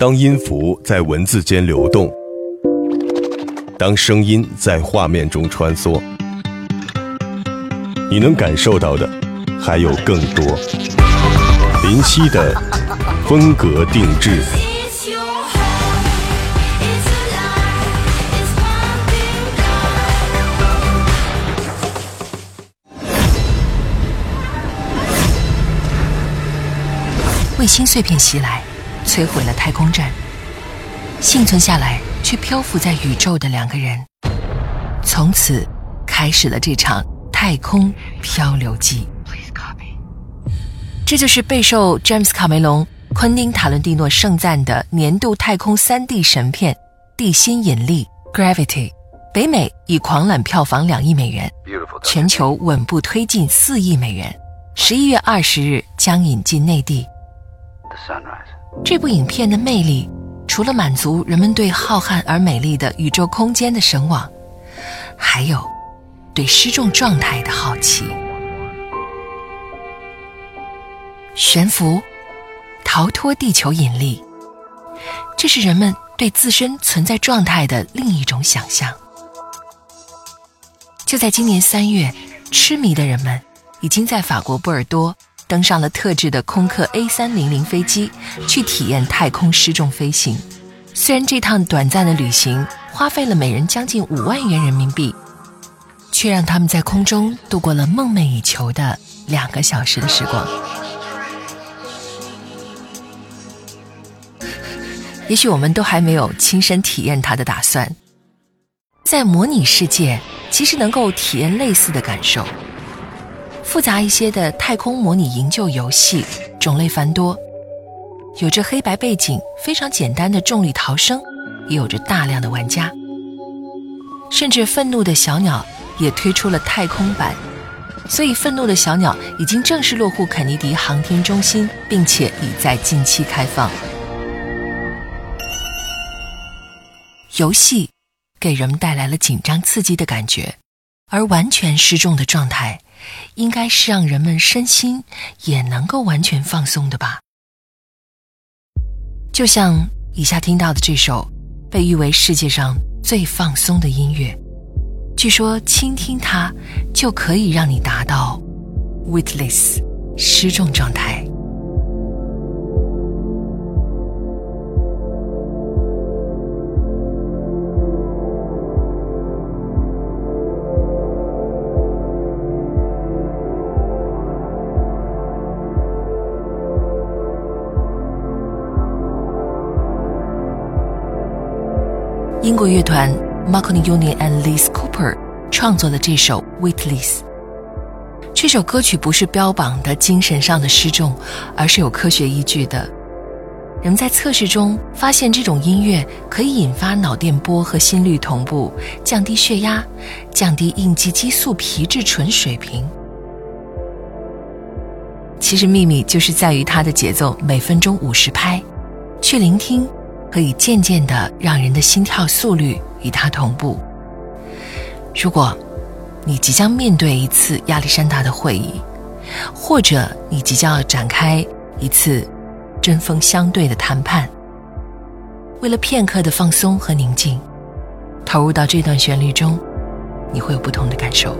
当音符在文字间流动，当声音在画面中穿梭，你能感受到的还有更多。林夕的风格定制。卫星碎片袭来。摧毁了太空站，幸存下来却漂浮在宇宙的两个人，从此开始了这场太空漂流记。这就是备受詹姆斯·卡梅隆、昆汀·塔伦蒂诺盛赞的年度太空 3D 神片《地心引力》（Gravity）。北美以狂揽票房两亿美元，全球稳步推进四亿美元。十一月二十日将引进内地。这部影片的魅力，除了满足人们对浩瀚而美丽的宇宙空间的神往，还有对失重状态的好奇。悬浮，逃脱地球引力，这是人们对自身存在状态的另一种想象。就在今年三月，痴迷的人们已经在法国波尔多。登上了特制的空客 A 三零零飞机，去体验太空失重飞行。虽然这趟短暂的旅行花费了每人将近五万元人民币，却让他们在空中度过了梦寐以求的两个小时的时光。也许我们都还没有亲身体验它的打算，在模拟世界，其实能够体验类似的感受。复杂一些的太空模拟营救游戏种类繁多，有着黑白背景、非常简单的重力逃生，也有着大量的玩家。甚至愤怒的小鸟也推出了太空版，所以愤怒的小鸟已经正式落户肯尼迪航天中心，并且已在近期开放。游戏给人们带来了紧张刺激的感觉，而完全失重的状态。应该是让人们身心也能够完全放松的吧。就像以下听到的这首被誉为世界上最放松的音乐，据说倾听它就可以让你达到 weightless 失重状态。英国乐团 Marconi Union and Liz Cooper 创作了这首《Witless》。这首歌曲不是标榜的精神上的失重，而是有科学依据的。人们在测试中发现，这种音乐可以引发脑电波和心率同步，降低血压，降低应激激素皮质醇水平。其实秘密就是在于它的节奏，每分钟五十拍，去聆听。可以渐渐的让人的心跳速率与它同步。如果，你即将面对一次亚历山大的会议，或者你即将要展开一次针锋相对的谈判，为了片刻的放松和宁静，投入到这段旋律中，你会有不同的感受。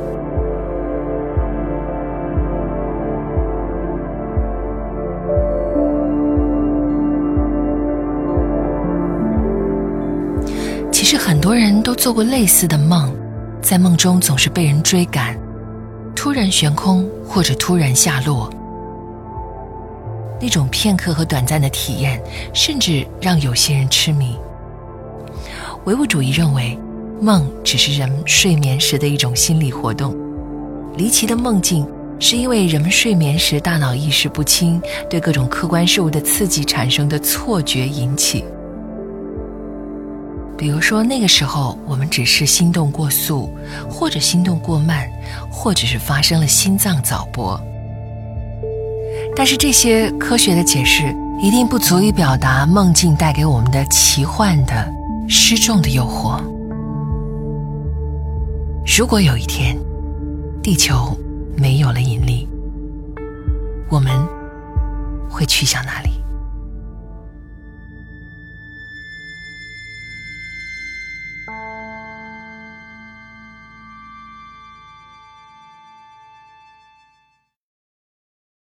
很多人都做过类似的梦，在梦中总是被人追赶，突然悬空或者突然下落。那种片刻和短暂的体验，甚至让有些人痴迷。唯物主义认为，梦只是人睡眠时的一种心理活动。离奇的梦境是因为人们睡眠时大脑意识不清，对各种客观事物的刺激产生的错觉引起。比如说，那个时候我们只是心动过速，或者心动过慢，或者是发生了心脏早搏。但是这些科学的解释一定不足以表达梦境带给我们的奇幻的、失重的诱惑。如果有一天，地球没有了引力，我们会去向哪里？